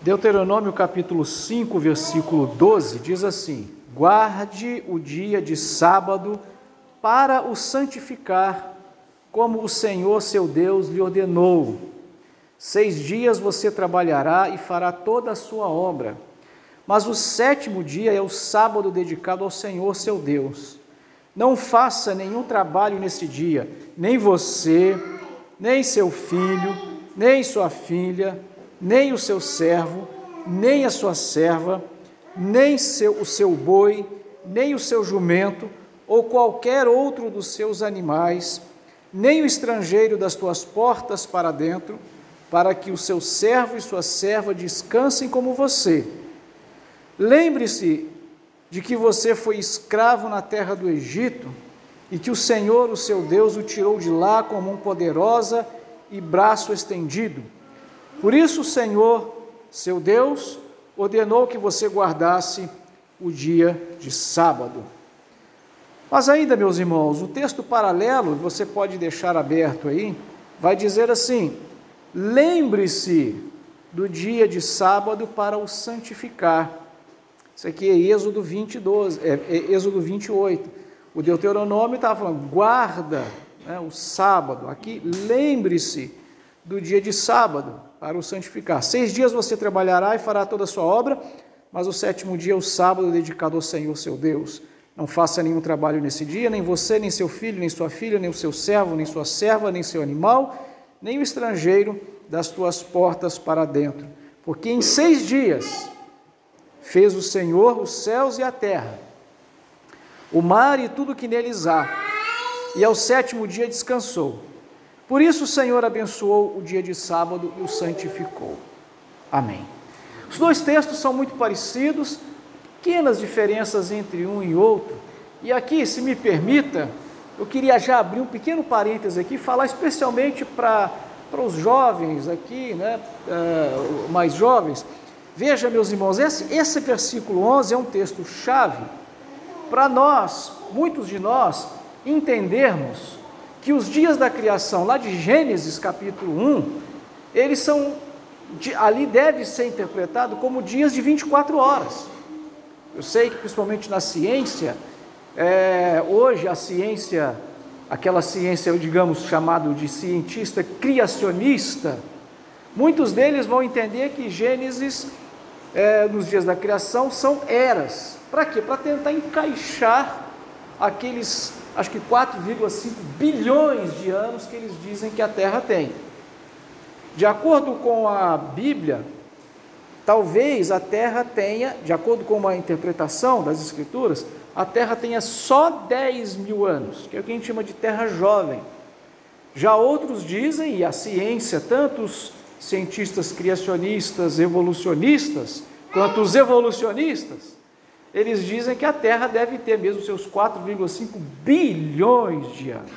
Deuteronômio capítulo 5, versículo 12 diz assim: Guarde o dia de sábado para o santificar, como o Senhor seu Deus lhe ordenou. Seis dias você trabalhará e fará toda a sua obra, mas o sétimo dia é o sábado dedicado ao Senhor seu Deus. Não faça nenhum trabalho nesse dia, nem você, nem seu filho, nem sua filha, nem o seu servo, nem a sua serva, nem seu, o seu boi, nem o seu jumento, ou qualquer outro dos seus animais, nem o estrangeiro das tuas portas para dentro, para que o seu servo e sua serva descansem como você. Lembre-se de que você foi escravo na terra do Egito e que o Senhor, o seu Deus, o tirou de lá com mão poderosa e braço estendido. Por isso, o Senhor, seu Deus, ordenou que você guardasse o dia de sábado. Mas ainda, meus irmãos, o texto paralelo, você pode deixar aberto aí, vai dizer assim: lembre-se do dia de sábado para o santificar. Isso aqui é Êxodo 20, 12, é, é Êxodo 28. O Deuteronômio estava falando, guarda né, o sábado. Aqui, lembre-se do dia de sábado para o santificar. Seis dias você trabalhará e fará toda a sua obra, mas o sétimo dia é o sábado dedicado ao Senhor seu Deus. Não faça nenhum trabalho nesse dia, nem você, nem seu filho, nem sua filha, nem o seu servo, nem sua serva, nem seu animal, nem o estrangeiro das tuas portas para dentro. Porque em seis dias fez o Senhor os céus e a terra, o mar e tudo que neles há, e ao sétimo dia descansou. Por isso o Senhor abençoou o dia de sábado e o santificou. Amém. Os dois textos são muito parecidos, pequenas diferenças entre um e outro. E aqui, se me permita, eu queria já abrir um pequeno parênteses aqui, falar especialmente para os jovens aqui, né, uh, mais jovens, Veja, meus irmãos, esse, esse versículo 11 é um texto chave para nós, muitos de nós, entendermos que os dias da criação, lá de Gênesis capítulo 1, eles são, ali deve ser interpretado como dias de 24 horas. Eu sei que principalmente na ciência, é, hoje a ciência, aquela ciência, digamos, chamado de cientista criacionista, muitos deles vão entender que Gênesis é, nos dias da criação são eras. Para quê? Para tentar encaixar aqueles, acho que 4,5 bilhões de anos que eles dizem que a Terra tem. De acordo com a Bíblia, talvez a Terra tenha, de acordo com uma interpretação das Escrituras, a Terra tenha só 10 mil anos, que é o que a gente chama de Terra jovem. Já outros dizem, e a ciência, tanto os cientistas criacionistas, evolucionistas, quanto os evolucionistas, eles dizem que a Terra deve ter mesmo seus 4,5 bilhões de anos.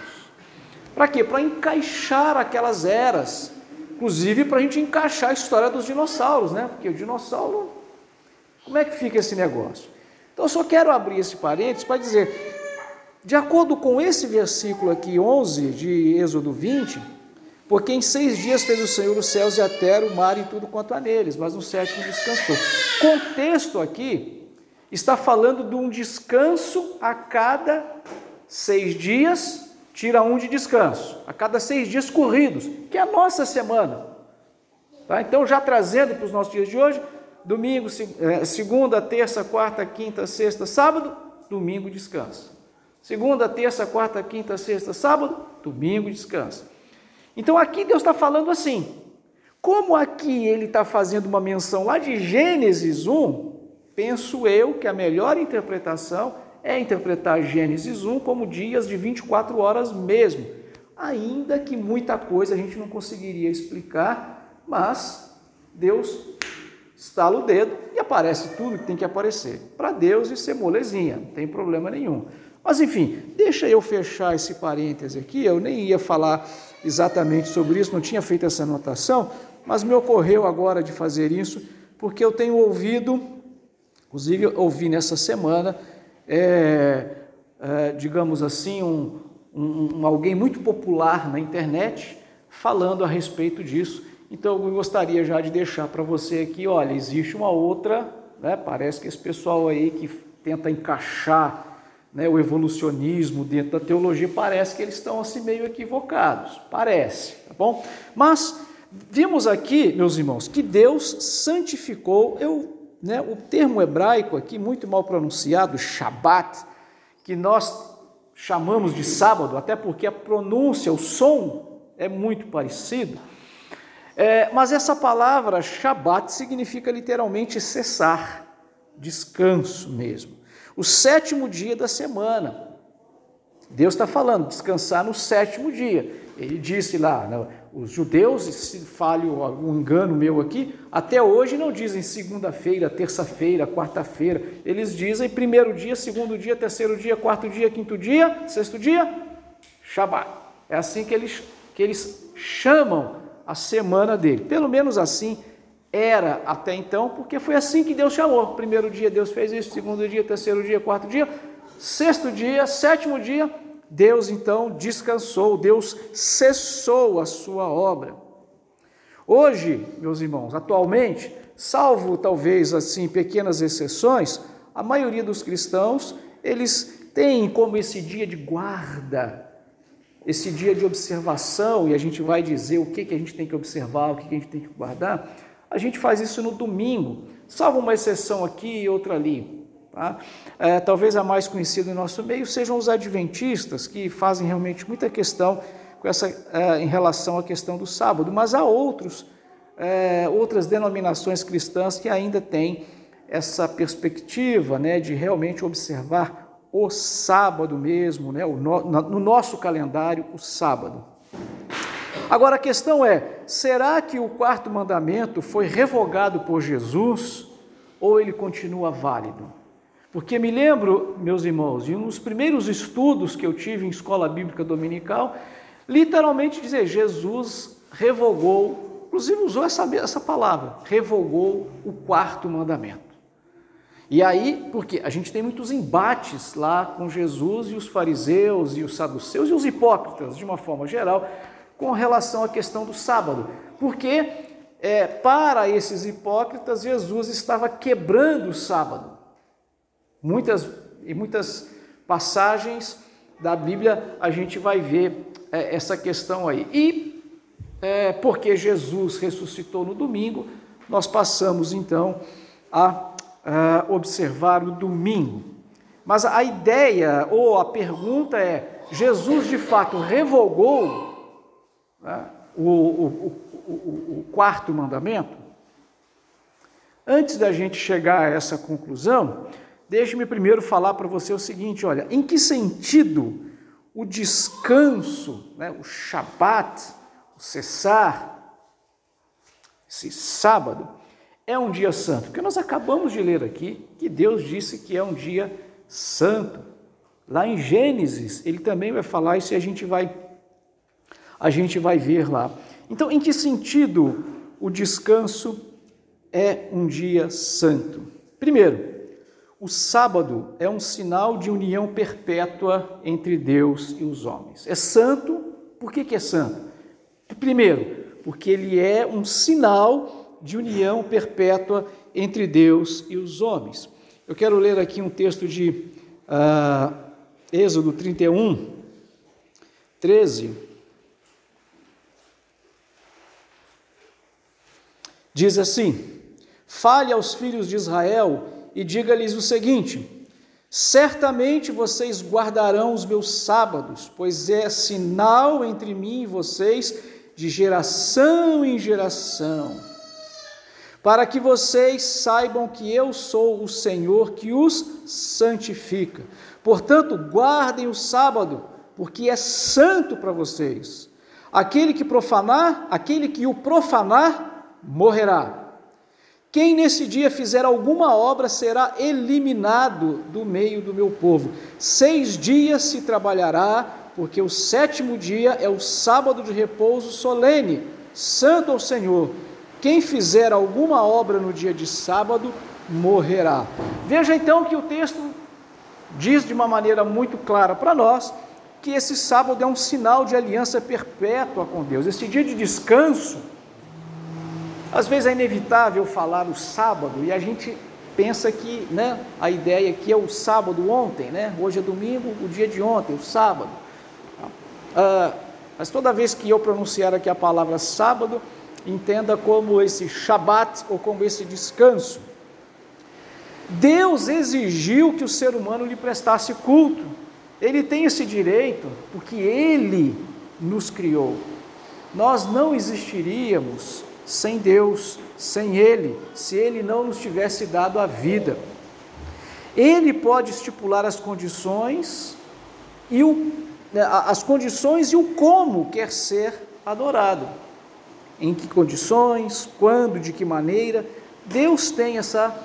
Para quê? Para encaixar aquelas eras, inclusive para a gente encaixar a história dos dinossauros, né? Porque o dinossauro, como é que fica esse negócio? Então eu só quero abrir esse parênteses para dizer, de acordo com esse versículo aqui, 11 de Êxodo 20, porque em seis dias fez o Senhor os céus e a terra, o mar e tudo quanto há neles, mas no sétimo descansou. Contexto aqui está falando de um descanso a cada seis dias, tira um de descanso, a cada seis dias corridos, que é a nossa semana. Tá? Então, já trazendo para os nossos dias de hoje, domingo, é, segunda, terça, quarta, quinta, sexta, sábado, domingo descansa. Segunda, terça, quarta, quinta, sexta, sábado, domingo descansa. Então aqui Deus está falando assim. Como aqui ele está fazendo uma menção lá de Gênesis 1, penso eu que a melhor interpretação é interpretar Gênesis 1 como dias de 24 horas mesmo. Ainda que muita coisa a gente não conseguiria explicar, mas Deus estala o dedo e aparece tudo que tem que aparecer. Para Deus isso é molezinha, não tem problema nenhum. Mas enfim, deixa eu fechar esse parêntese aqui, eu nem ia falar exatamente sobre isso, não tinha feito essa anotação, mas me ocorreu agora de fazer isso, porque eu tenho ouvido, inclusive ouvi nessa semana, é, é, digamos assim, um, um, alguém muito popular na internet falando a respeito disso, Então eu gostaria já de deixar para você aqui, olha, existe uma outra, né? Parece que esse pessoal aí que tenta encaixar né, o evolucionismo dentro da teologia, parece que eles estão assim meio equivocados, parece, tá bom? Mas vimos aqui, meus irmãos, que Deus santificou, eu, né, o termo hebraico aqui muito mal pronunciado, Shabat, que nós chamamos de sábado, até porque a pronúncia, o som é muito parecido. É, mas essa palavra Shabat significa literalmente cessar, descanso mesmo. O sétimo dia da semana. Deus está falando, descansar no sétimo dia. Ele disse lá, os judeus, se falho algum engano meu aqui, até hoje não dizem segunda-feira, terça-feira, quarta-feira. Eles dizem primeiro dia, segundo dia, terceiro dia, quarto dia, quinto dia, sexto dia, Shabat. É assim que eles, que eles chamam a semana dele. Pelo menos assim era até então, porque foi assim que Deus chamou. Primeiro dia Deus fez isso, segundo dia, terceiro dia, quarto dia, sexto dia, sétimo dia, Deus então descansou, Deus cessou a sua obra. Hoje, meus irmãos, atualmente, salvo talvez assim pequenas exceções, a maioria dos cristãos, eles têm como esse dia de guarda, esse dia de observação, e a gente vai dizer o que, que a gente tem que observar, o que, que a gente tem que guardar, a gente faz isso no domingo, salvo uma exceção aqui e outra ali. Tá? É, talvez a mais conhecida no nosso meio sejam os adventistas, que fazem realmente muita questão com essa, é, em relação à questão do sábado, mas há outros, é, outras denominações cristãs que ainda têm essa perspectiva né, de realmente observar o sábado mesmo, né, no nosso calendário, o sábado. Agora a questão é: será que o quarto mandamento foi revogado por Jesus ou ele continua válido? Porque me lembro, meus irmãos, de um dos primeiros estudos que eu tive em escola bíblica dominical, literalmente dizer: Jesus revogou, inclusive usou essa, essa palavra, revogou o quarto mandamento. E aí, porque a gente tem muitos embates lá com Jesus e os fariseus e os saduceus e os hipócritas, de uma forma geral, com relação à questão do sábado, porque é, para esses hipócritas Jesus estava quebrando o sábado. Muitas e muitas passagens da Bíblia a gente vai ver é, essa questão aí. E é, porque Jesus ressuscitou no domingo, nós passamos então a, a observar o domingo. Mas a ideia ou a pergunta é: Jesus de fato revogou né, o, o, o, o quarto mandamento, antes da gente chegar a essa conclusão, deixe-me primeiro falar para você o seguinte: olha, em que sentido o descanso, né, o Shabat, o cessar, esse sábado, é um dia santo? Porque nós acabamos de ler aqui que Deus disse que é um dia santo. Lá em Gênesis, ele também vai falar isso e a gente vai a gente vai ver lá. Então, em que sentido o descanso é um dia santo? Primeiro, o sábado é um sinal de união perpétua entre Deus e os homens. É santo, por que, que é santo? Primeiro, porque ele é um sinal de união perpétua entre Deus e os homens. Eu quero ler aqui um texto de uh, Êxodo 31, 13. Diz assim: Fale aos filhos de Israel e diga-lhes o seguinte: Certamente vocês guardarão os meus sábados, pois é sinal entre mim e vocês de geração em geração, para que vocês saibam que eu sou o Senhor que os santifica. Portanto, guardem o sábado, porque é santo para vocês. Aquele que profanar, aquele que o profanar, morrerá. Quem nesse dia fizer alguma obra será eliminado do meio do meu povo. Seis dias se trabalhará, porque o sétimo dia é o sábado de repouso solene, santo ao Senhor. Quem fizer alguma obra no dia de sábado morrerá. Veja então que o texto diz de uma maneira muito clara para nós que esse sábado é um sinal de aliança perpétua com Deus. Esse dia de descanso Às vezes é inevitável falar o sábado e a gente pensa que né, a ideia aqui é o sábado ontem, né? hoje é domingo, o dia de ontem, o sábado. Ah, mas toda vez que eu pronunciar aqui a palavra sábado, entenda como esse Shabat ou como esse descanso. Deus exigiu que o ser humano lhe prestasse culto. Ele tem esse direito porque ele nos criou. Nós não existiríamos sem Deus, sem Ele, se Ele não nos tivesse dado a vida. Ele pode estipular as condições e o, né, as condições e o como quer ser adorado. Em que condições, quando, de que maneira. Deus tem essa,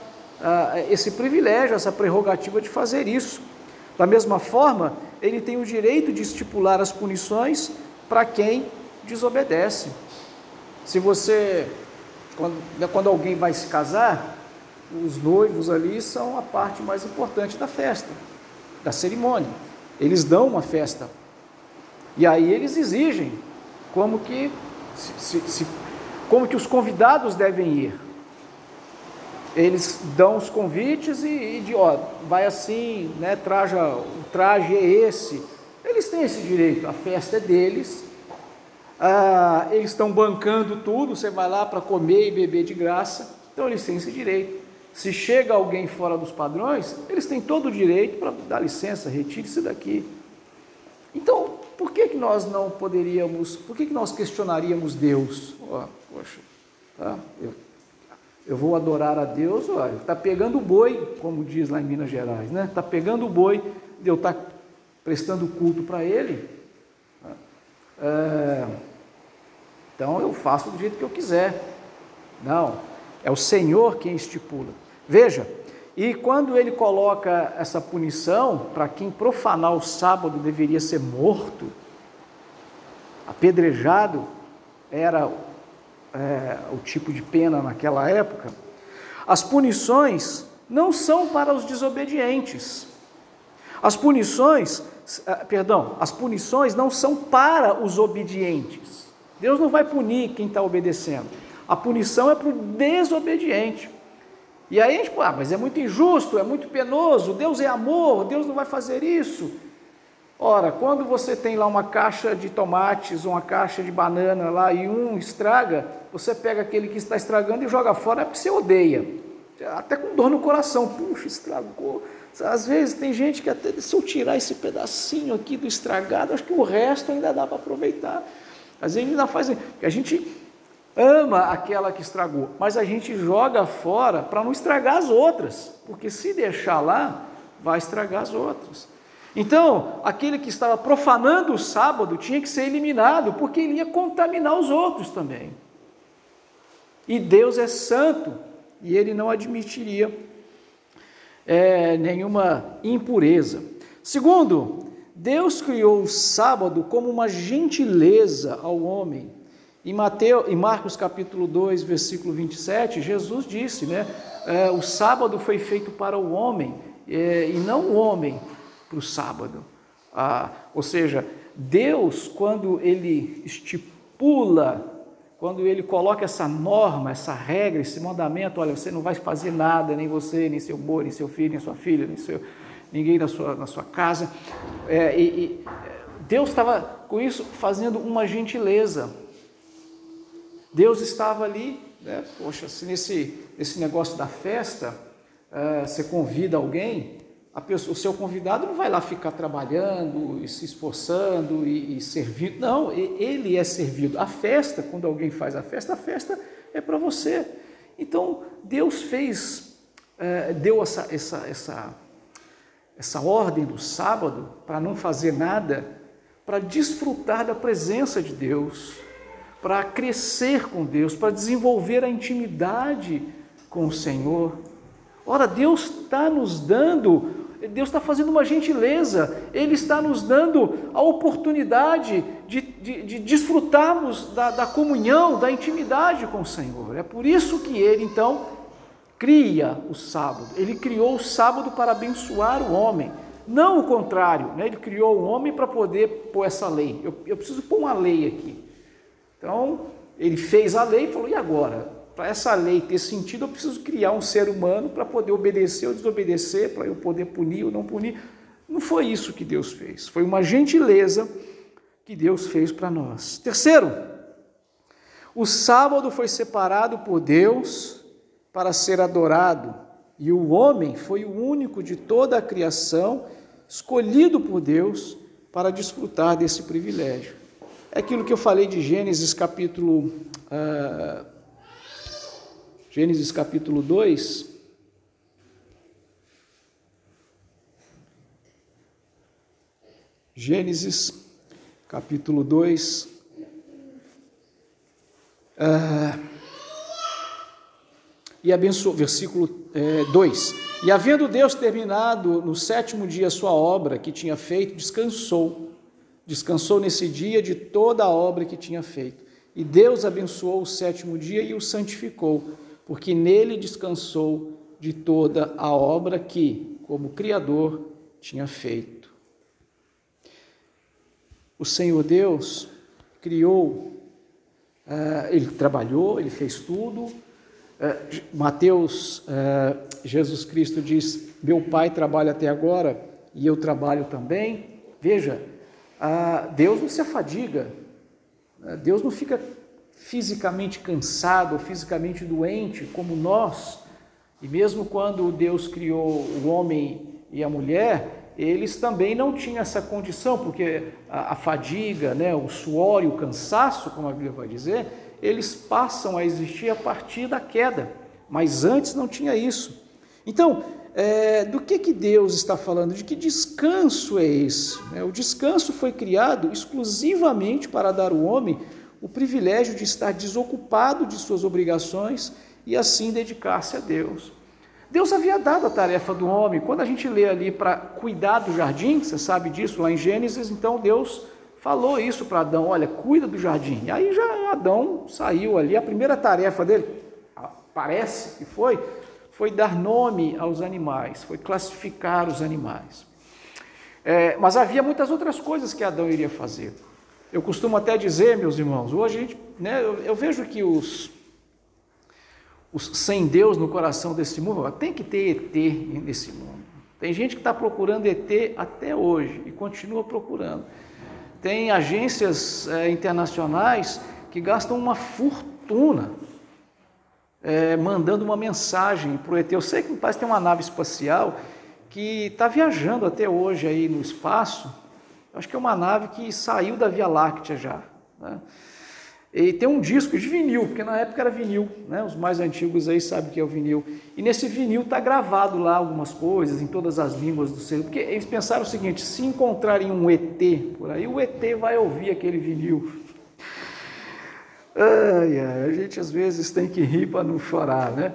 esse privilégio, essa prerrogativa de fazer isso. Da mesma forma, ele tem o direito de estipular as punições para quem desobedece. Se você, quando, né, quando alguém vai se casar, os noivos ali são a parte mais importante da festa, da cerimônia. Eles dão uma festa. E aí eles exigem como que, se, se, como que os convidados devem ir. Eles dão os convites e, e de, ó, vai assim, né, traja, o traje é esse. Eles têm esse direito, a festa é deles, ah, eles estão bancando tudo, você vai lá para comer e beber de graça, então eles têm esse direito. Se chega alguém fora dos padrões, eles têm todo o direito para dar licença, retire-se daqui. Então, por que, que nós não poderíamos, por que, que nós questionaríamos Deus? Oh, poxa, tá? eu, eu vou adorar a Deus, está pegando o boi, como diz lá em Minas Gerais, né? Está pegando o boi, eu estar tá prestando culto para ele. É, então eu faço do jeito que eu quiser. Não, é o Senhor quem estipula. Veja, e quando ele coloca essa punição para quem profanar o sábado deveria ser morto, apedrejado era é, o tipo de pena naquela época, as punições não são para os desobedientes. As punições perdão, as punições não são para os obedientes. Deus não vai punir quem está obedecendo. A punição é para o desobediente. E aí a gente, ah, mas é muito injusto, é muito penoso, Deus é amor, Deus não vai fazer isso. Ora, quando você tem lá uma caixa de tomates, uma caixa de banana lá e um estraga, você pega aquele que está estragando e joga fora, é porque você odeia. Até com dor no coração, puxa, estragou. Às vezes tem gente que até se eu tirar esse pedacinho aqui do estragado, acho que o resto ainda dá para aproveitar. Às vezes ainda faz, a gente ama aquela que estragou, mas a gente joga fora para não estragar as outras, porque se deixar lá, vai estragar as outras. Então, aquele que estava profanando o sábado tinha que ser eliminado, porque ele ia contaminar os outros também. E Deus é santo, e ele não admitiria é, nenhuma impureza. Segundo, Deus criou o sábado como uma gentileza ao homem. Em, Mateus, em Marcos capítulo 2, versículo 27, Jesus disse, né, é, o sábado foi feito para o homem é, e não o homem para o sábado. Ah, ou seja, Deus, quando ele estipula quando ele coloca essa norma, essa regra, esse mandamento, olha, você não vai fazer nada, nem você, nem seu boi, nem seu filho, nem sua filha, nem seu, ninguém na sua, na sua casa. É, e, e Deus estava com isso fazendo uma gentileza. Deus estava ali, né? poxa, se nesse, nesse negócio da festa, uh, você convida alguém, pessoa, o seu convidado não vai lá ficar trabalhando e se esforçando e, e servindo. Não, ele é servido. A festa, quando alguém faz a festa, a festa é para você. Então, Deus fez, é, deu essa, essa, essa, essa ordem do sábado para não fazer nada, para desfrutar da presença de Deus, para crescer com Deus, para desenvolver a intimidade com o Senhor. Ora, Deus está nos dando Deus está fazendo uma gentileza, Ele está nos dando a oportunidade de, de, de desfrutarmos da, da, comunhão, da intimidade com o Senhor. É por isso que Ele, então, cria o sábado. Ele criou o sábado para abençoar o homem, não o contrário. Né? Ele criou o homem para poder pôr essa lei. Eu, eu preciso pôr uma lei aqui. Então, Ele fez a lei e falou: e agora? Para essa lei ter sentido, eu preciso criar um ser humano para poder obedecer ou desobedecer, para eu poder punir ou não punir. Não foi isso que Deus fez. Foi uma gentileza que Deus fez para nós. Terceiro, o sábado foi separado por Deus para ser adorado, e o homem foi o único de toda a criação escolhido por Deus para desfrutar desse privilégio. É aquilo que eu falei de Gênesis capítulo uh, Gênesis capítulo 2. Gênesis capítulo 2. Ah, e abençoou, versículo 2: é, E havendo Deus terminado no sétimo dia a sua obra que tinha feito, descansou. Descansou nesse dia de toda a obra que tinha feito. E Deus abençoou o sétimo dia e o santificou porque nele descansou de toda a obra que, como Criador, tinha feito. O Senhor Deus criou, eh, ele trabalhou, ele fez tudo. Eh, Mateus, eh, Jesus Cristo diz: Meu Pai trabalha até agora e eu trabalho também. Veja, ah, Deus não se afadiga, Deus não fica fisicamente cansado, fisicamente doente, como nós, e mesmo quando Deus criou o homem e a mulher, eles também não tinham essa condição, porque a, a fadiga, né, o suor e o cansaço, como a Bíblia vai dizer, eles passam a existir a partir da queda, mas antes não tinha isso. Então, é, do que, que Deus está falando? De que descanso é esse? Né? O descanso foi criado exclusivamente para dar ao homem o privilégio de estar desocupado de suas obrigações e assim dedicar-se a Deus. Deus havia dado a tarefa do homem. Quando a gente lê ali para cuidar do jardim, você sabe disso lá em Gênesis, então Deus falou isso para Adão: olha, cuida do jardim. E aí já Adão saiu ali. A primeira tarefa dele, parece que foi, foi dar nome aos animais, foi classificar os animais. É, mas havia muitas outras coisas que Adão iria fazer. Eu costumo até dizer, meus irmãos, hoje a gente, né, eu, eu vejo que os, os sem Deus no coração desse mundo, tem que ter ET nesse mundo. Tem gente que está procurando ET até hoje e continua procurando. Tem agências é, internacionais que gastam uma fortuna é, mandando uma mensagem para o ET. Eu sei que parece que tem uma nave espacial que está viajando até hoje aí no espaço Acho que é uma nave que saiu da Via Láctea já. Né? E tem um disco de vinil, porque na época era vinil, né? Os mais antigos aí sabem que é o vinil. E nesse vinil está gravado lá algumas coisas em todas as línguas do ser. Porque eles pensaram o seguinte: se encontrarem um ET por aí, o ET vai ouvir aquele vinil. Ai, ai, a gente às vezes tem que rir para não chorar, né?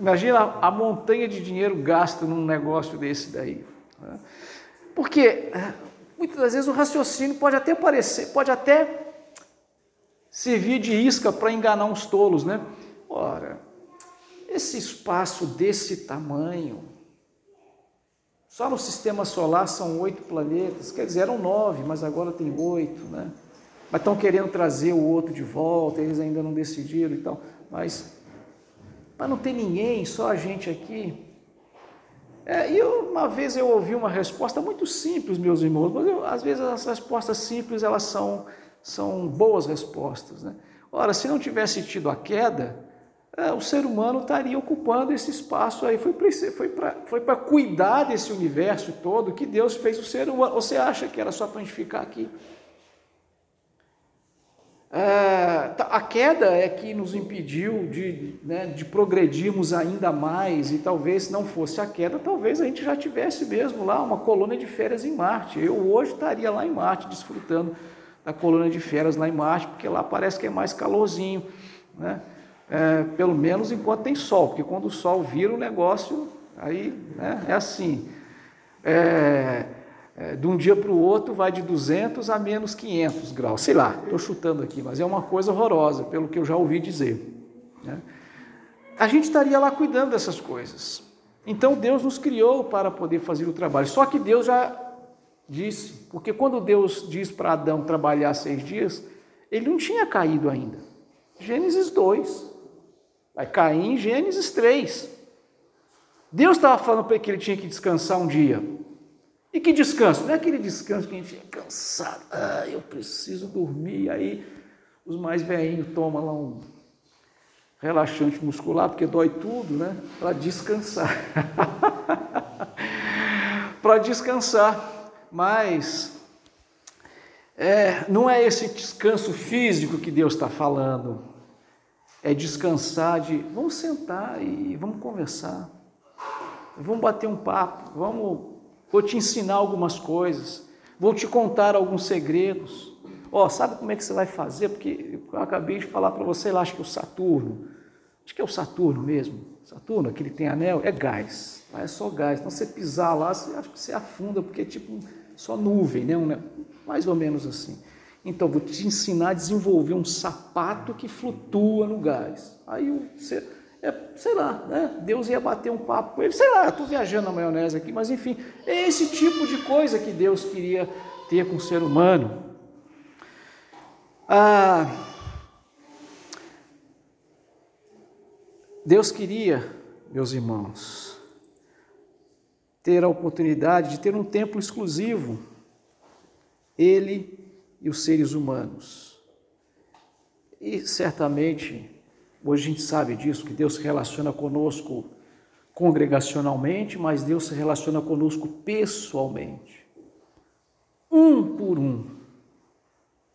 Imagina a, a montanha de dinheiro gasto num negócio desse daí. Né? Porque Muitas das vezes o raciocínio pode até parecer, pode até servir de isca para enganar uns tolos, né? Ora, esse espaço desse tamanho, só no sistema solar são oito planetas, quer dizer, eram nove, mas agora tem oito, né? Mas estão querendo trazer o outro de volta, eles ainda não decidiram e tal. Mas, para não ter ninguém, só a gente aqui, é, e eu, uma vez eu ouvi uma resposta muito simples, meus irmãos, mas eu, às vezes as respostas simples elas são, são boas respostas. Né? Ora, se não tivesse tido a queda, é, o ser humano estaria ocupando esse espaço aí. Foi para foi foi cuidar desse universo todo que Deus fez o ser humano. Você acha que era só para a gente ficar aqui? É, tá, a queda é que nos impediu de, né, de progredirmos ainda mais, e talvez se não fosse a queda, talvez a gente já tivesse mesmo lá uma colônia de férias em Marte. Eu hoje estaria lá em Marte, desfrutando da colônia de férias lá em Marte, porque lá parece que é mais calorzinho, né? É, pelo menos enquanto tem sol, porque quando o sol vira o negócio, aí né, é assim. É, é, de um dia para o outro vai de 200 a menos 500 graus, sei lá, estou chutando aqui, mas é uma coisa horrorosa, pelo que eu já ouvi dizer. Né? A gente estaria lá cuidando dessas coisas. Então Deus nos criou para poder fazer o trabalho. Só que Deus já disse, porque quando Deus diz para Adão trabalhar seis dias, ele não tinha caído ainda. Gênesis 2. Vai cair em Gênesis 3. Deus estava falando para ele que ele tinha que descansar um dia. E que descanso? Não é aquele descanso que a gente é cansado. Ah, eu preciso dormir. Aí os mais velhinhos tomam lá um relaxante muscular, porque dói tudo, né? Para descansar. para descansar. Mas é, não é esse descanso físico que Deus está falando. É descansar de vamos sentar e vamos conversar. Vamos bater um papo, vamos vou te ensinar algumas coisas, vou te contar alguns segredos. Ó, oh, sabe como é que você vai fazer? Porque eu acabei de falar para você lá, acho que é o Saturno. Acho que é o Saturno mesmo. Saturno, aquele tem anel, é gás. É só gás. Então você pisar lá, você acha que você afunda, porque é tipo só nuvem, né? Um, mais ou menos assim. Então, vou te ensinar a desenvolver um sapato que flutua no gás. Aí você, é, sei lá, né? Deus ia bater um papo com ele, sei lá, estou viajando na maionese aqui, mas enfim, é esse tipo de coisa que Deus queria ter com o ser humano. Ah, Deus queria, meus irmãos, ter a oportunidade de ter um templo exclusivo, ele e os seres humanos. E certamente, hoje a gente sabe disso, que Deus se relaciona conosco congregacionalmente, mas Deus se relaciona conosco pessoalmente. Um por um.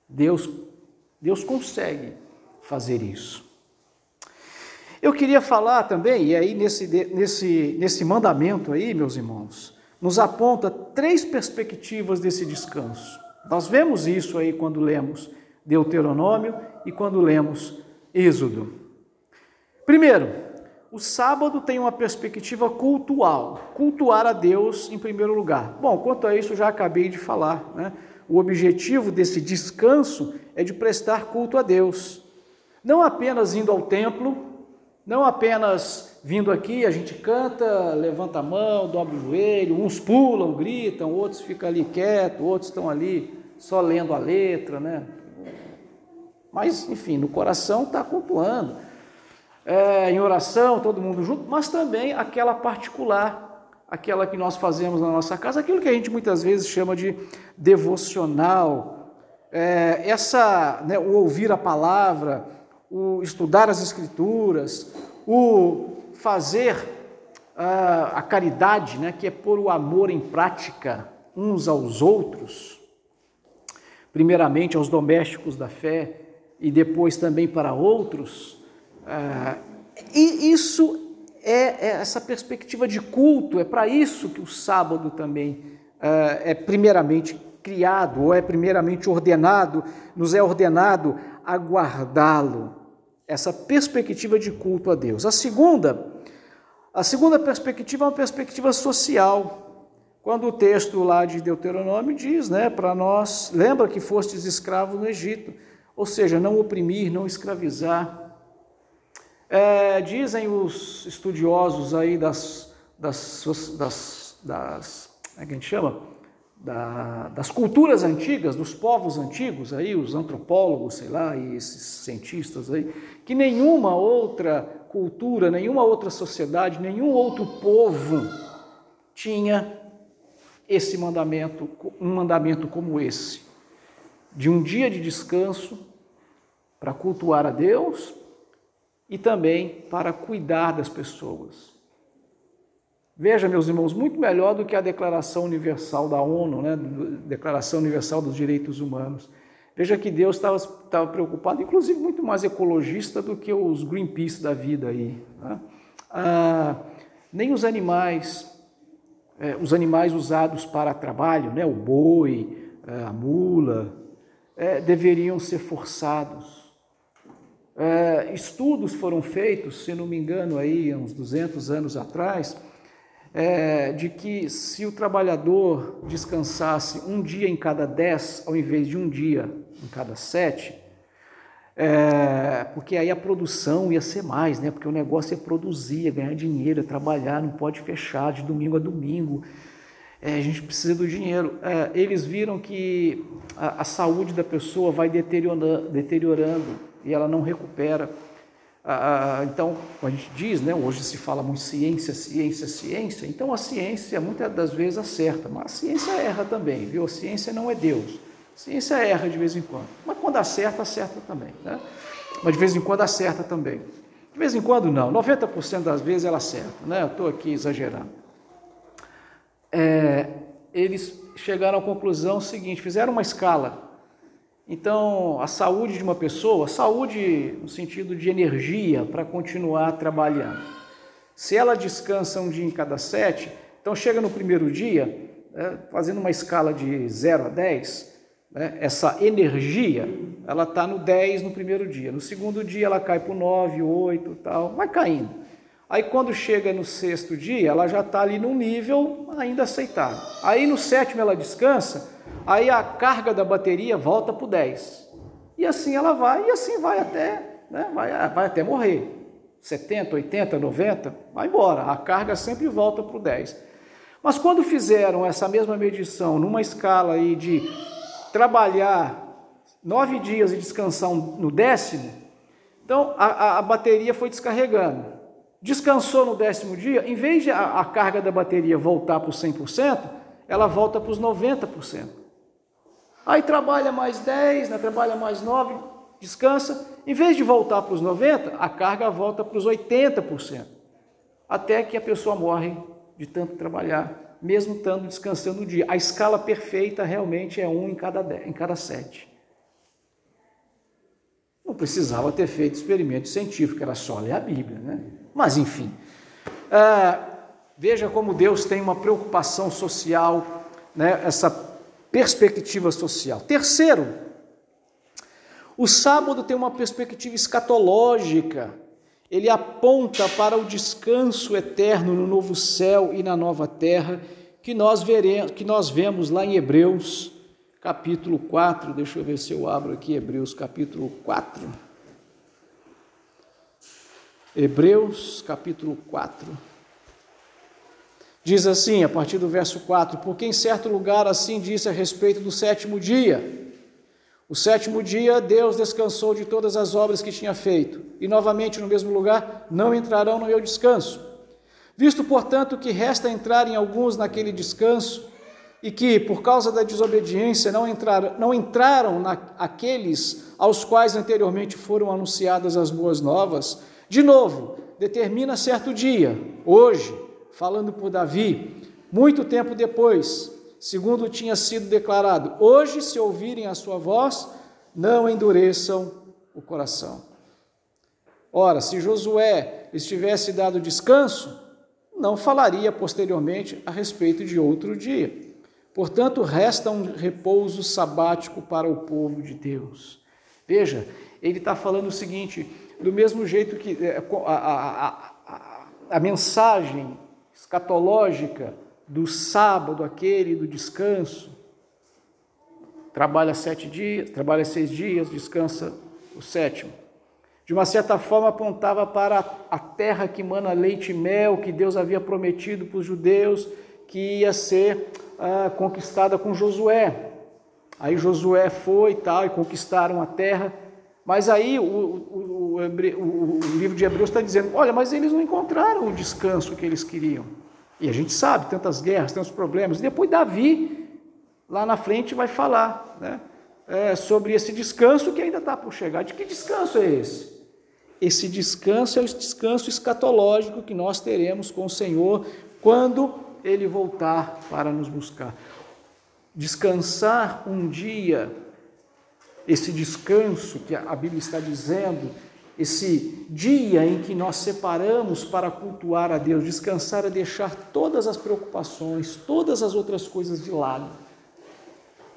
Deus, Deus consegue fazer isso. Eu queria falar também, e aí nesse, nesse, nesse mandamento aí, meus irmãos, nos aponta três perspectivas desse descanso. Nós vemos isso aí quando lemos Deuteronômio e quando lemos Êxodo. Primeiro, o sábado tem uma perspectiva cultual, cultuar a Deus em primeiro lugar. Bom, quanto a isso já acabei de falar, né? O objetivo desse descanso é de prestar culto a Deus, não apenas indo ao templo, não apenas vindo aqui, a gente canta, levanta a mão, dobra o joelho, uns pulam, gritam, outros ficam ali quietos, outros estão ali só lendo a letra, né? Mas, enfim, no coração está cultuando. É, em oração, todo mundo junto, mas também aquela particular, aquela que nós fazemos na nossa casa, aquilo que a gente muitas vezes chama de devocional. É, essa, né, o ouvir a palavra, o estudar as Escrituras, o fazer uh, a caridade, né, que é pôr o amor em prática uns aos outros, primeiramente aos domésticos da fé e depois também para outros. Uh, e isso é, é, essa perspectiva de culto, é para isso que o sábado também uh, é primeiramente criado, ou é primeiramente ordenado, nos é ordenado aguardá-lo essa perspectiva de culto a Deus. A segunda, a segunda perspectiva é uma perspectiva social. Quando o texto lá de Deuteronômio diz, né, para nós, lembra que fostes escravo no Egito, ou seja, não oprimir, não escravizar. É, dizem os estudiosos aí das, das, das, das, é que a gente chama? da, das culturas antigas, dos povos antigos, aí, os antropólogos, sei lá, e esses cientistas aí, que nenhuma outra cultura, nenhuma outra sociedade, nenhum outro povo tinha esse mandamento, um mandamento como esse, de um dia de descanso para cultuar a Deus e também para cuidar das pessoas. Veja, meus irmãos, muito melhor do que a Declaração Universal da ONU, né? Declaração Universal dos Direitos Humanos. Veja que Deus estava preocupado, inclusive muito mais ecologista do que os Greenpeace da vida aí. Né? Ah, nem os animais, é, os animais usados para trabalho, né? o boi, é, a mula, é, deveriam ser forçados. É, estudos foram feitos, se não me engano, aí, uns 200 anos atrás, é, de que se o trabalhador descansasse um dia em cada dez, ao invés de um dia em cada sete, é, porque aí a produção ia ser mais, né? Porque o negócio é produzir, é ganhar dinheiro, é trabalhar, não pode fechar de domingo a domingo. É, a gente precisa do dinheiro. Eles viram que a, a, saúde da pessoa vai deteriorando, deteriorando e ela não recupera. Ah, então, a gente diz, né, hoje se fala muito ciência, ciência, ciência, então a ciência muitas das vezes acerta, mas a ciência erra também, viu? A ciência não é Deus. A ciência erra de vez em quando, mas quando acerta, acerta também. Né? Mas de vez em quando acerta também. De vez em quando não, 90% das vezes ela acerta, né? Eu estou aqui exagerando. É, eles chegaram à conclusão seguinte: fizeram uma escala. Então, a saúde de uma pessoa, saúde no sentido de energia para continuar trabalhando. Se ela descansa um dia em cada sete, então chega no primeiro dia, é, fazendo uma escala de 0 a 10, né, essa energia, ela está no 10 no primeiro dia. No segundo dia, ela cai para o 9, 8 tal, vai caindo. Aí quando chega no sexto dia, ela já está ali num nível ainda aceitável. Aí no sétimo ela descansa, aí a carga da bateria volta para o 10. E assim ela vai, e assim vai até, né, vai, vai até morrer. 70, 80, 90, vai embora. A carga sempre volta para o 10. Mas quando fizeram essa mesma medição numa escala aí de trabalhar nove dias e descansar no décimo, então a, a, a bateria foi descarregando. Descansou no décimo dia, em vez de a, a carga da bateria voltar para os 100%, ela volta para os 90%. Aí trabalha mais 10, né, trabalha mais 9, descansa. Em vez de voltar para os 90%, a carga volta para os 80%. Até que a pessoa morre de tanto trabalhar, mesmo estando descansando o dia. A escala perfeita realmente é um em cada, dez, em cada sete. Não precisava ter feito experimento científico, era só ler a Bíblia, né? Mas enfim, ah, veja como Deus tem uma preocupação social, né, essa perspectiva social. Terceiro, o sábado tem uma perspectiva escatológica. Ele aponta para o descanso eterno no novo céu e na nova terra, que nós veremos, que nós vemos lá em Hebreus, capítulo 4. Deixa eu ver se eu abro aqui Hebreus capítulo 4. Hebreus capítulo 4. Diz assim, a partir do verso 4: Porque em certo lugar assim disse a respeito do sétimo dia. O sétimo dia Deus descansou de todas as obras que tinha feito, e novamente no mesmo lugar não entrarão no meu descanso. Visto, portanto, que resta entrarem alguns naquele descanso, e que, por causa da desobediência, não entraram, não entraram naqueles aos quais anteriormente foram anunciadas as boas novas, de novo, determina certo dia, hoje, falando por Davi, muito tempo depois, segundo tinha sido declarado: Hoje, se ouvirem a sua voz, não endureçam o coração. Ora, se Josué lhes tivesse dado descanso, não falaria posteriormente a respeito de outro dia. Portanto, resta um repouso sabático para o povo de Deus. Veja, ele está falando o seguinte: do mesmo jeito que é, a, a, a, a mensagem escatológica do sábado, aquele do descanso, trabalha sete dias, trabalha seis dias, descansa o sétimo. De uma certa forma apontava para a terra que mana leite e mel, que Deus havia prometido para os judeus, que ia ser ah, conquistada com Josué. Aí Josué foi e tal, e conquistaram a terra. Mas aí o, o, o, o livro de Hebreus está dizendo: olha, mas eles não encontraram o descanso que eles queriam. E a gente sabe, tantas guerras, tantos problemas. E depois Davi, lá na frente, vai falar né, é, sobre esse descanso que ainda está por chegar. De que descanso é esse? Esse descanso é o descanso escatológico que nós teremos com o Senhor quando Ele voltar para nos buscar. Descansar um dia esse descanso que a Bíblia está dizendo, esse dia em que nós separamos para cultuar a Deus, descansar é deixar todas as preocupações, todas as outras coisas de lado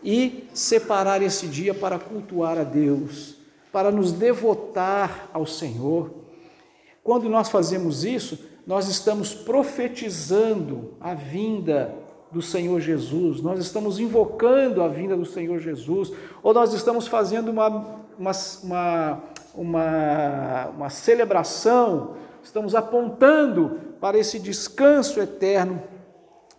e separar esse dia para cultuar a Deus, para nos devotar ao Senhor. Quando nós fazemos isso, nós estamos profetizando a vinda do Senhor Jesus, nós estamos invocando a vinda do Senhor Jesus, ou nós estamos fazendo uma, uma, uma, uma, uma celebração, estamos apontando para esse descanso eterno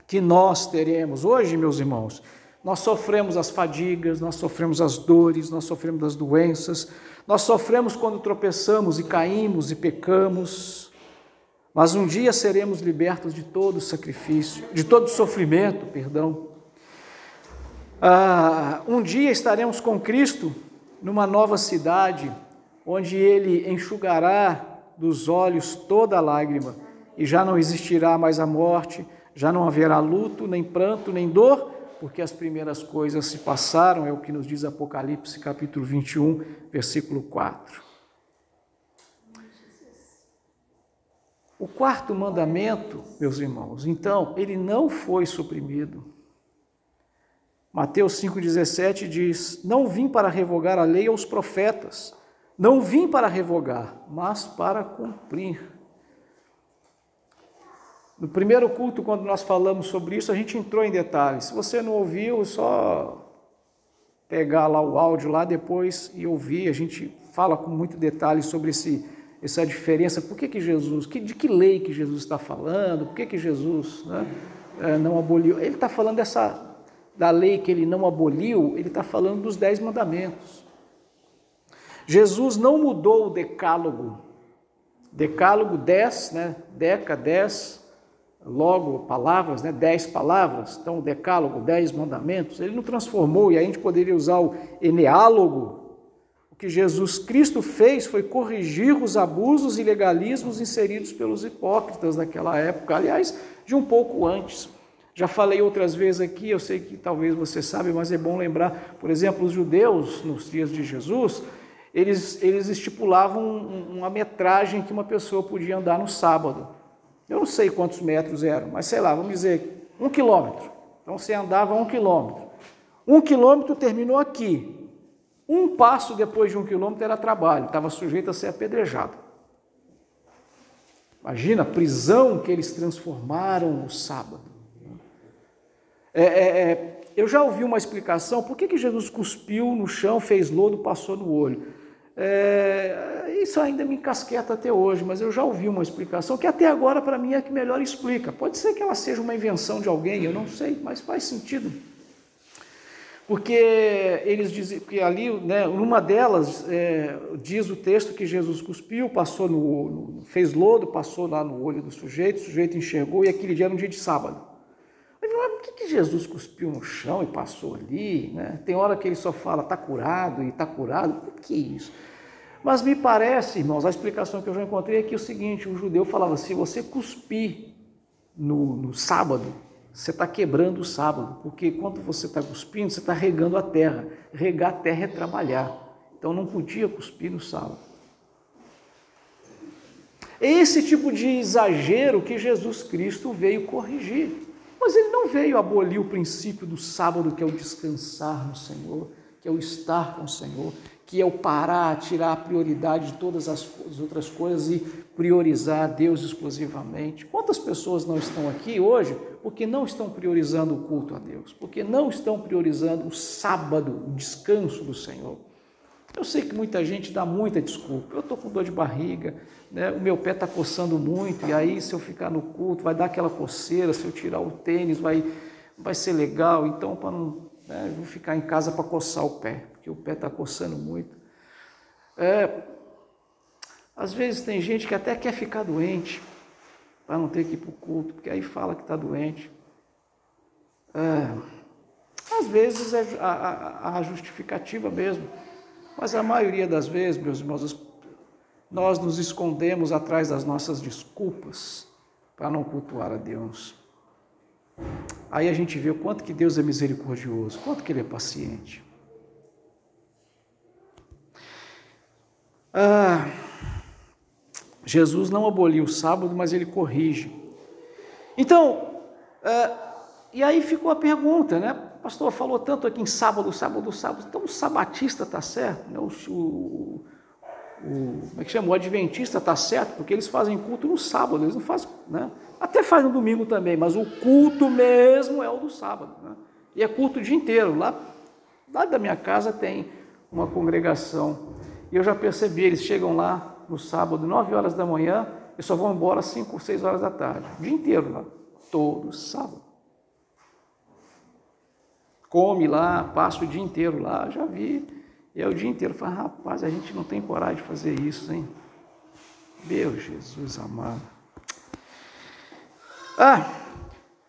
que nós teremos. Hoje, meus irmãos, Nós sofremos as fadigas, nós sofremos as dores, nós sofremos as doenças, nós sofremos quando tropeçamos e caímos e pecamos. Mas um dia seremos libertos de todo sacrifício, de todo sofrimento, perdão. Ah, um dia estaremos com Cristo numa nova cidade, onde Ele enxugará dos olhos toda lágrima, e já não existirá mais a morte, já não haverá luto, nem pranto, nem dor, porque as primeiras coisas se passaram, é o que nos diz Apocalipse capítulo 21, versículo 4. O quarto mandamento, meus irmãos, então, ele não foi suprimido. Mateus 5,17 diz: Não vim para revogar a lei aos profetas, não vim para revogar, mas para cumprir. No primeiro culto, quando nós falamos sobre isso, a gente entrou em detalhes. Se você não ouviu, só pegar lá o áudio lá depois e ouvir. A gente fala com muito detalhe sobre esse, essa diferença. Por que, que Jesus, que, de que lei que Jesus está falando? Por que, que Jesus né, é, não aboliu? Ele está falando dessa, da lei que ele não aboliu, ele está falando dos dez mandamentos. Jesus não mudou o decálogo. Decálogo 10, né? Deca 10, logo palavras, né, dez palavras, então o decálogo, dez mandamentos, ele não transformou, e a gente poderia usar o eneálogo. O que Jesus Cristo fez foi corrigir os abusos e legalismos inseridos pelos hipócritas naquela época, aliás, de um pouco antes. Já falei outras vezes aqui, eu sei que talvez você sabe, mas é bom lembrar, por exemplo, os judeus, nos dias de Jesus, eles, eles estipulavam uma metragem que uma pessoa podia andar no sábado. Eu não sei quantos metros eram, mas sei lá, vamos dizer um quilômetro. Então você andava um quilômetro. Um quilômetro terminou aqui. Um passo depois de um quilômetro era trabalho, estava sujeito a ser apedrejado. Imagina a prisão que eles transformaram no sábado. É, é, é, eu já ouvi uma explicação por que, que Jesus cuspiu no chão, fez lodo, passou no olho. É, isso ainda me encasqueta até hoje, mas eu já ouvi uma explicação que até agora para mim é a que melhor explica. Pode ser que ela seja uma invenção de alguém, eu não sei, mas faz sentido. Porque eles dizem que ali, né, numa delas, é, diz o texto que Jesus cuspiu, passou no, no, fez lodo, passou lá no olho do sujeito, o sujeito enxergou e aquele dia era um dia de sábado. Mas por que, que Jesus cuspiu no chão e passou ali? Né? Tem hora que ele só fala, está curado e está curado. Por que isso? Mas me parece, irmãos, a explicação que eu já encontrei é que é o seguinte: o judeu falava, se você cuspir no, no sábado, você está quebrando o sábado, porque quando você está cuspindo, você está regando a terra. Regar a terra é trabalhar. Então não podia cuspir no sábado. É esse tipo de exagero que Jesus Cristo veio corrigir. Mas ele não veio abolir o princípio do sábado, que é o descansar no Senhor, que é o estar com o Senhor, que é o parar, tirar a prioridade de todas as outras coisas e priorizar Deus exclusivamente. Quantas pessoas não estão aqui hoje porque não estão priorizando o culto a Deus, porque não estão priorizando o sábado, o descanso do Senhor? Eu sei que muita gente dá muita desculpa. Eu estou com dor de barriga, né? o meu pé está coçando muito, e aí se eu ficar no culto vai dar aquela coceira, se eu tirar o tênis vai, vai ser legal, então para não. Né, vou ficar em casa para coçar o pé, porque o pé está coçando muito. É, às vezes tem gente que até quer ficar doente para não ter que ir para o culto, porque aí fala que está doente. É, às vezes é a, a, a justificativa mesmo. Mas a maioria das vezes, meus irmãos, nós nos escondemos atrás das nossas desculpas para não cultuar a Deus. Aí a gente vê o quanto que Deus é misericordioso, quanto que Ele é paciente. Ah, Jesus não aboliu o sábado, mas Ele corrige. Então, ah, e aí ficou a pergunta, né? Pastor falou tanto aqui em sábado, sábado, sábado. Então o sabatista está certo, né? o, o, o, como é que chama? O adventista está certo, porque eles fazem culto no sábado, eles não fazem, né? Até faz no domingo também, mas o culto mesmo é o do sábado. Né? E é culto o dia inteiro. Lá, lá da minha casa tem uma congregação. E eu já percebi, eles chegam lá no sábado, 9 horas da manhã, e só vão embora às 5, 6 horas da tarde. O dia inteiro lá. Todo sábado. Come lá, passa o dia inteiro lá, já vi. E é o dia inteiro. Fala, rapaz, a gente não tem coragem de fazer isso, hein? Meu Jesus amado. Ah,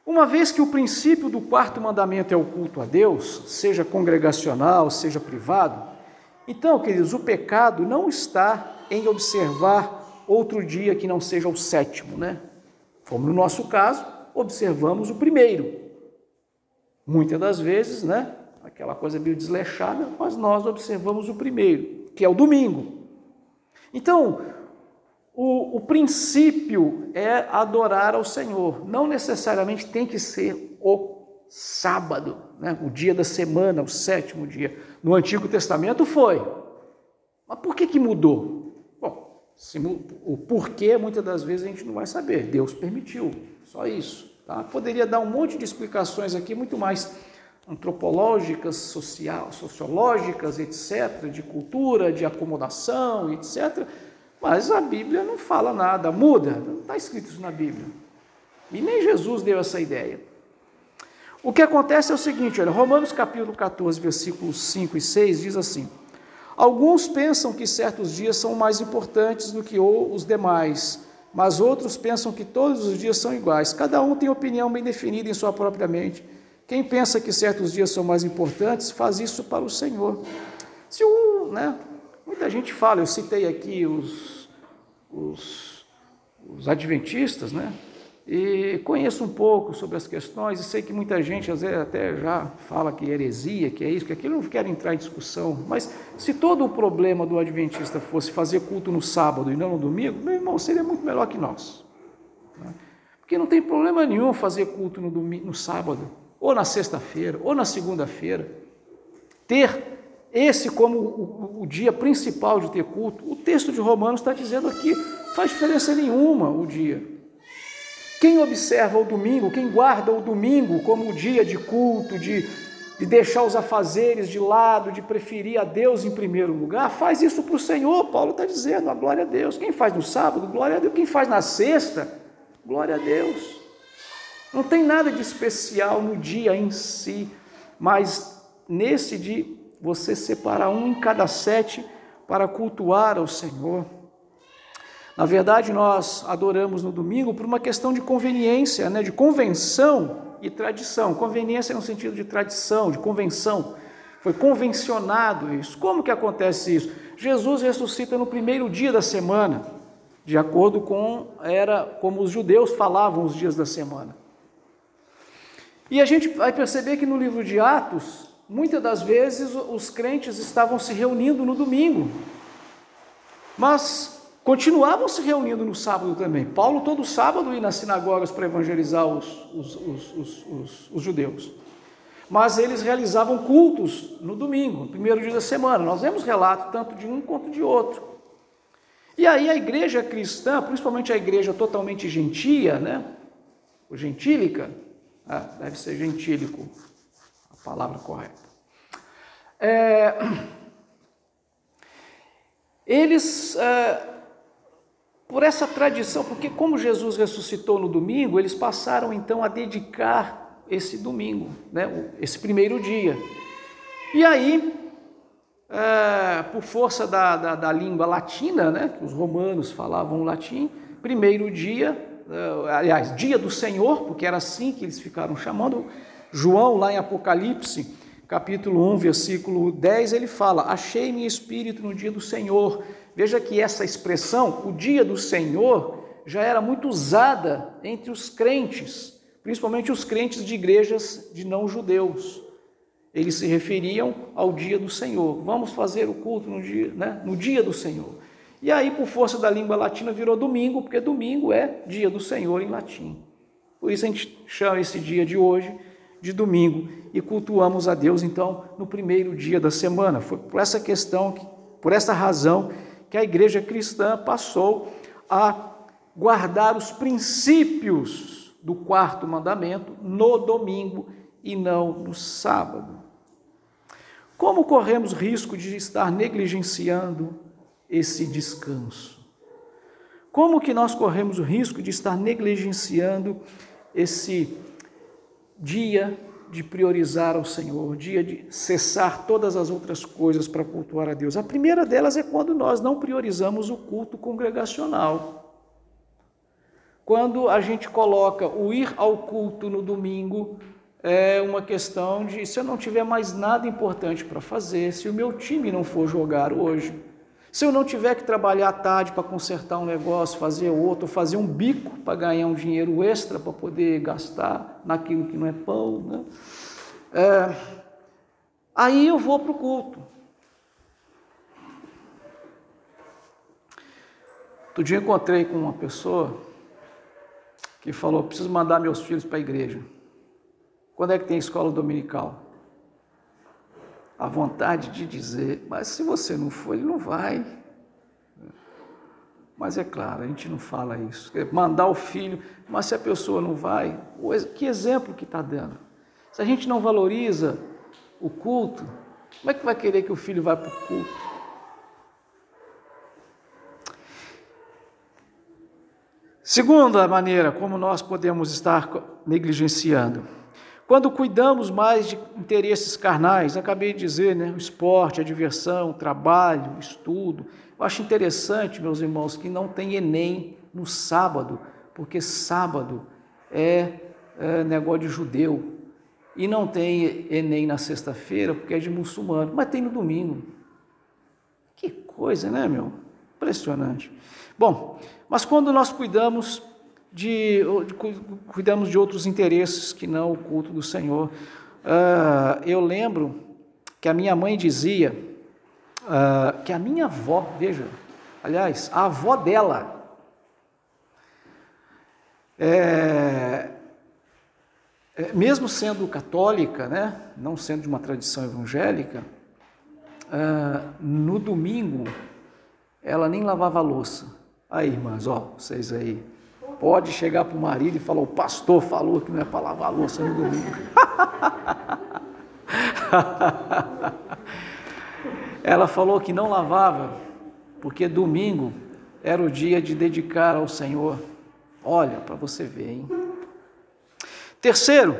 uma vez que o princípio do quarto mandamento é o culto a Deus, seja congregacional, seja privado, então, queridos, o pecado não está em observar outro dia que não seja o sétimo, né? Como no nosso caso, observamos o primeiro. Muitas das vezes, né? Aquela coisa meio desleixada, mas nós observamos o primeiro, que é o domingo. Então, o, o, princípio é adorar ao Senhor. Não necessariamente tem que ser o sábado, né? o dia da semana, o sétimo dia. No Antigo Testamento foi. Mas por que, que mudou? Bom, se, o porquê muitas das vezes a gente não vai saber. Deus permitiu, só isso. Tá? Poderia dar um monte de explicações aqui, muito mais antropológicas, social, sociológicas, etc., de cultura, de acomodação, etc., mas a Bíblia não fala nada, muda, não está escrito isso na Bíblia. E nem Jesus deu essa ideia. O que acontece é o seguinte, olha, Romanos capítulo 14, versículos 5 e 6 diz assim: Alguns pensam que certos dias são mais importantes do que os demais, mas outros pensam que todos os dias são iguais. Cada um tem opinião bem definida em sua própria mente. Quem pensa que certos dias são mais importantes, faz isso para o Senhor. Se o, né, Muita gente fala, eu citei aqui os, os, os adventistas, né? E conheço um pouco sobre as questões e sei que muita gente às vezes até já fala que é heresia, que é isso, que aquilo, não quero entrar em discussão. Mas se todo o problema do adventista fosse fazer culto no sábado e não no domingo, meu irmão, seria muito melhor que nós. Né? Porque não tem problema nenhum fazer culto no, domingo, no sábado, ou na sexta-feira, ou na segunda-feira. Ter esse como o, o, dia principal de ter culto. O texto de Romanos está dizendo aqui, faz diferença nenhuma o dia. Quem observa o domingo, quem guarda o domingo como o dia de culto, de, de deixar os afazeres de lado, de preferir a Deus em primeiro lugar, faz isso para o Senhor. Paulo está dizendo, a glória a Deus. Quem faz no sábado, glória a Deus. Quem faz na sexta, glória a Deus. Não tem nada de especial no dia em si, mas nesse dia você separa um em cada sete para cultuar ao Senhor. Na verdade, nós adoramos no domingo por uma questão de conveniência, né, de convenção e tradição. Conveniência no sentido de tradição, de convenção. Foi convencionado isso. Como que acontece isso? Jesus ressuscita no primeiro dia da semana, de acordo com era como os judeus falavam os dias da semana. E a gente vai perceber que no livro de Atos, muitas das vezes os crentes estavam se reunindo no domingo, mas continuavam se reunindo no sábado também. Paulo todo sábado ia nas sinagogas para evangelizar os, os, os, os, judeus. Mas eles realizavam cultos no domingo, no primeiro dia da semana. Nós vemos relato tanto de um quanto de outro. E aí a igreja cristã, principalmente a igreja totalmente gentia, né? O gentílica, ah, deve ser gentílico, palavra correta. É, eles, é, por essa tradição, porque como Jesus ressuscitou no domingo, eles passaram então a dedicar esse domingo, né, esse primeiro dia. E aí, é, por força da, da, da, língua latina, né, os romanos falavam latim, primeiro dia, é, aliás, dia do Senhor, porque era assim que eles ficaram chamando, João, lá em Apocalipse, capítulo 1, versículo 10, ele fala: Achei meu espírito no dia do Senhor. Veja que essa expressão, o dia do Senhor, já era muito usada entre os crentes, principalmente os crentes de igrejas de não-judeus. Eles se referiam ao dia do Senhor. Vamos fazer o culto no dia, né? no dia do Senhor. E aí, por força da língua latina, virou domingo, porque domingo é dia do Senhor em latim. Por isso a gente chama esse dia de hoje de domingo e cultuamos a Deus então no primeiro dia da semana. Foi por essa questão, por essa razão que a igreja cristã passou a guardar os princípios do quarto mandamento no domingo e não no sábado. Como corremos risco de estar negligenciando esse descanso? Como que nós corremos o risco de estar negligenciando esse dia de priorizar ao Senhor, dia de cessar todas as outras coisas para cultuar a Deus. A primeira delas é quando nós não priorizamos o culto congregacional. Quando a gente coloca o ir ao culto no domingo é uma questão de se eu não tiver mais nada importante para fazer, se o meu time não for jogar hoje, se eu não tiver que trabalhar à tarde para consertar um negócio, fazer outro, fazer um bico para ganhar um dinheiro extra para poder gastar naquilo que não é pão, né? É, aí eu vou para o culto. Outro dia encontrei com uma pessoa que falou: preciso mandar meus filhos para a igreja. Quando é que tem escola dominical? A vontade de dizer, mas se você não for, ele não vai. Mas é claro, a gente não fala isso. Mandar o filho, mas se a pessoa não vai, que exemplo que está dando? Se a gente não valoriza o culto, como é que vai querer que o filho vá para o culto? Segunda maneira como nós podemos estar negligenciando quando cuidamos mais de interesses carnais, acabei de dizer, né, o esporte, a diversão, o trabalho, o estudo. Eu acho interessante, meus irmãos, que não tem Enem no sábado, porque sábado é, é negócio de judeu. E não tem Enem na sexta-feira, porque é de muçulmano, mas tem no domingo. Que coisa, né, meu? Impressionante. Bom, mas quando nós cuidamos de, cuidamos de outros interesses que não o culto do Senhor. Uh, eu lembro que a minha mãe dizia uh, que a minha avó, veja, aliás, a avó dela, é, é, mesmo sendo católica, né, não sendo de uma tradição evangélica, uh, no domingo ela nem lavava a louça. Aí, irmãs, ó, vocês aí, pode chegar para o marido e falar: o pastor falou que não é para lavar a louça no domingo. Ela falou que não lavava, porque domingo era o dia de dedicar ao Senhor. Olha, para você ver, hein? Terceiro,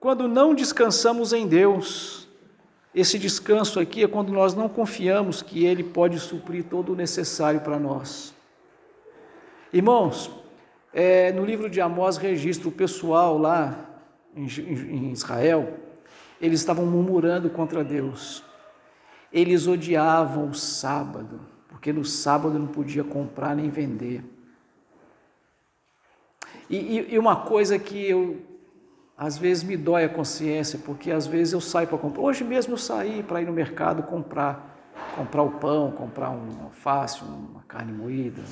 quando não descansamos em Deus, esse descanso aqui é quando nós não confiamos que Ele pode suprir todo o necessário para nós. Irmãos, é, no livro de Amós registra o pessoal lá em, em Israel, eles estavam murmurando contra Deus. Eles odiavam o sábado, porque no sábado não podia comprar nem vender. E, e, e uma coisa que eu às vezes me dói a consciência, porque às vezes eu saio para comprar. Hoje mesmo eu saí para ir no mercado comprar, comprar o pão, comprar um alface, uma carne moída.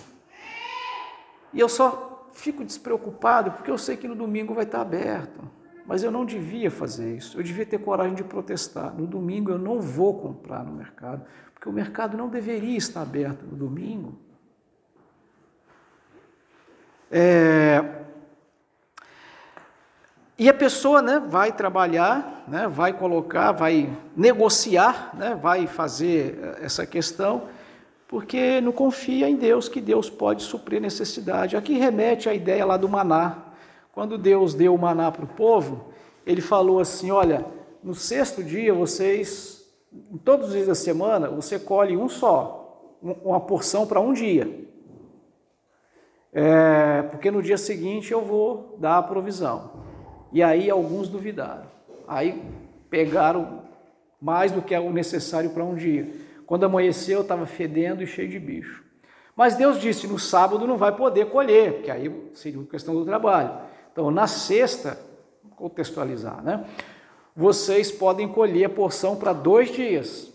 E eu só fico despreocupado porque eu sei que no domingo vai estar aberto. Mas eu não devia fazer isso. Eu devia ter coragem de protestar. No domingo eu não vou comprar no mercado, porque o mercado não deveria estar aberto no domingo. É... E a pessoa né, vai trabalhar, né, vai colocar, vai negociar, né, vai fazer essa questão porque não confia em Deus, que Deus pode suprir necessidade. Aqui remete à ideia lá do maná. Quando Deus deu o maná para o povo, ele falou assim: Olha, no sexto dia vocês, todos os dias da semana, você colhe um só, uma porção para um dia. É, porque no dia seguinte eu vou dar a provisão. E aí alguns duvidaram. Aí pegaram mais do que o necessário para um dia. Quando amanheceu, estava fedendo e cheio de bicho. Mas Deus disse: no sábado não vai poder colher, porque aí seria uma questão do trabalho. Então, na sexta, contextualizar, né? Vocês podem colher a porção para dois dias.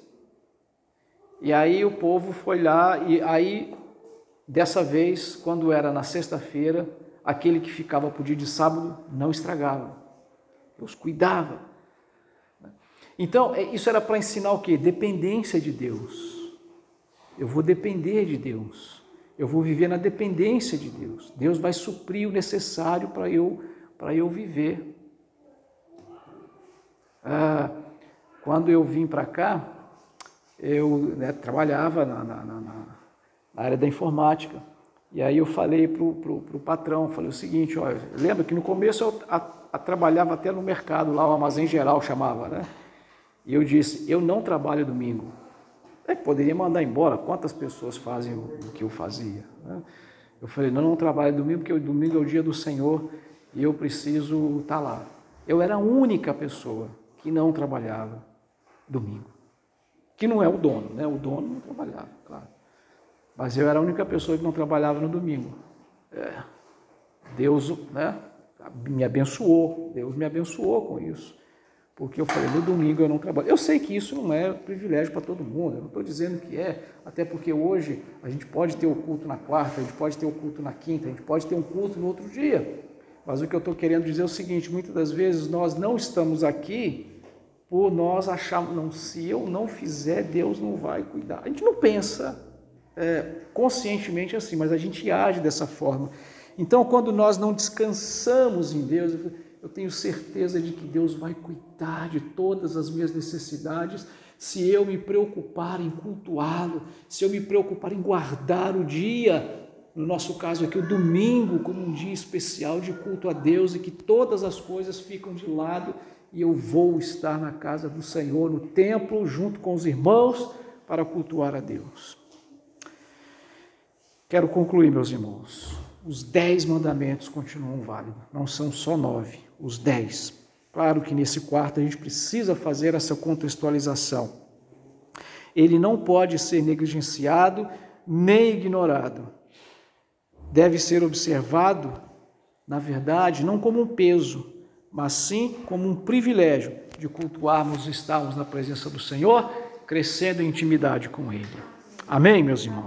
E aí o povo foi lá, e aí, dessa vez, quando era na sexta-feira, aquele que ficava para o dia de sábado não estragava. Deus cuidava. Então, é, isso era para ensinar o quê? Dependência de Deus. Eu vou depender de Deus. Eu vou viver na dependência de Deus. Deus vai suprir o necessário para eu, eu viver. Ah, quando eu vim para cá, eu né, trabalhava na, na, na, na, área da informática. E aí eu falei para o patrão, falei o seguinte, olha, lembra que no começo eu a, a, trabalhava até no mercado, lá o armazém geral chamava, né? E eu disse, eu não trabalho domingo. É que poderia mandar embora, quantas pessoas fazem o, que eu fazia? Né? Eu falei, não, não trabalho domingo, porque domingo é o dia do Senhor e eu preciso estar tá lá. Eu era a única pessoa que não trabalhava domingo. Que não é o dono, né? O dono não trabalhava, claro. Mas eu era a única pessoa que não trabalhava no domingo. É, Deus né, me abençoou, Deus me abençoou com isso. Porque eu falei, no domingo eu não trabalho. Eu sei que isso não é privilégio para todo mundo, eu não estou dizendo que é, até porque hoje a gente pode ter o culto na quarta, a gente pode ter o culto na quinta, a gente pode ter um culto no outro dia. Mas o que eu estou querendo dizer é o seguinte: muitas das vezes nós não estamos aqui por nós acharmos, não, se eu não fizer, Deus não vai cuidar. A gente não pensa é, conscientemente assim, mas a gente age dessa forma. Então, quando nós não descansamos em Deus, eu tenho certeza de que Deus vai cuidar de todas as minhas necessidades se eu me preocupar em cultuá-lo, se eu me preocupar em guardar o dia, no nosso caso aqui, o domingo, como um dia especial de culto a Deus e que todas as coisas ficam de lado e eu vou estar na casa do Senhor, no templo, junto com os irmãos, para cultuar a Deus. Quero concluir, meus irmãos. Os dez mandamentos continuam válidos, não são só nove, os dez. Claro que nesse quarto a gente precisa fazer essa contextualização. Ele não pode ser negligenciado nem ignorado. Deve ser observado, na verdade, não como um peso, mas sim como um privilégio de cultuarmos e estarmos na presença do Senhor, crescendo em intimidade com Ele. Amém, meus irmãos?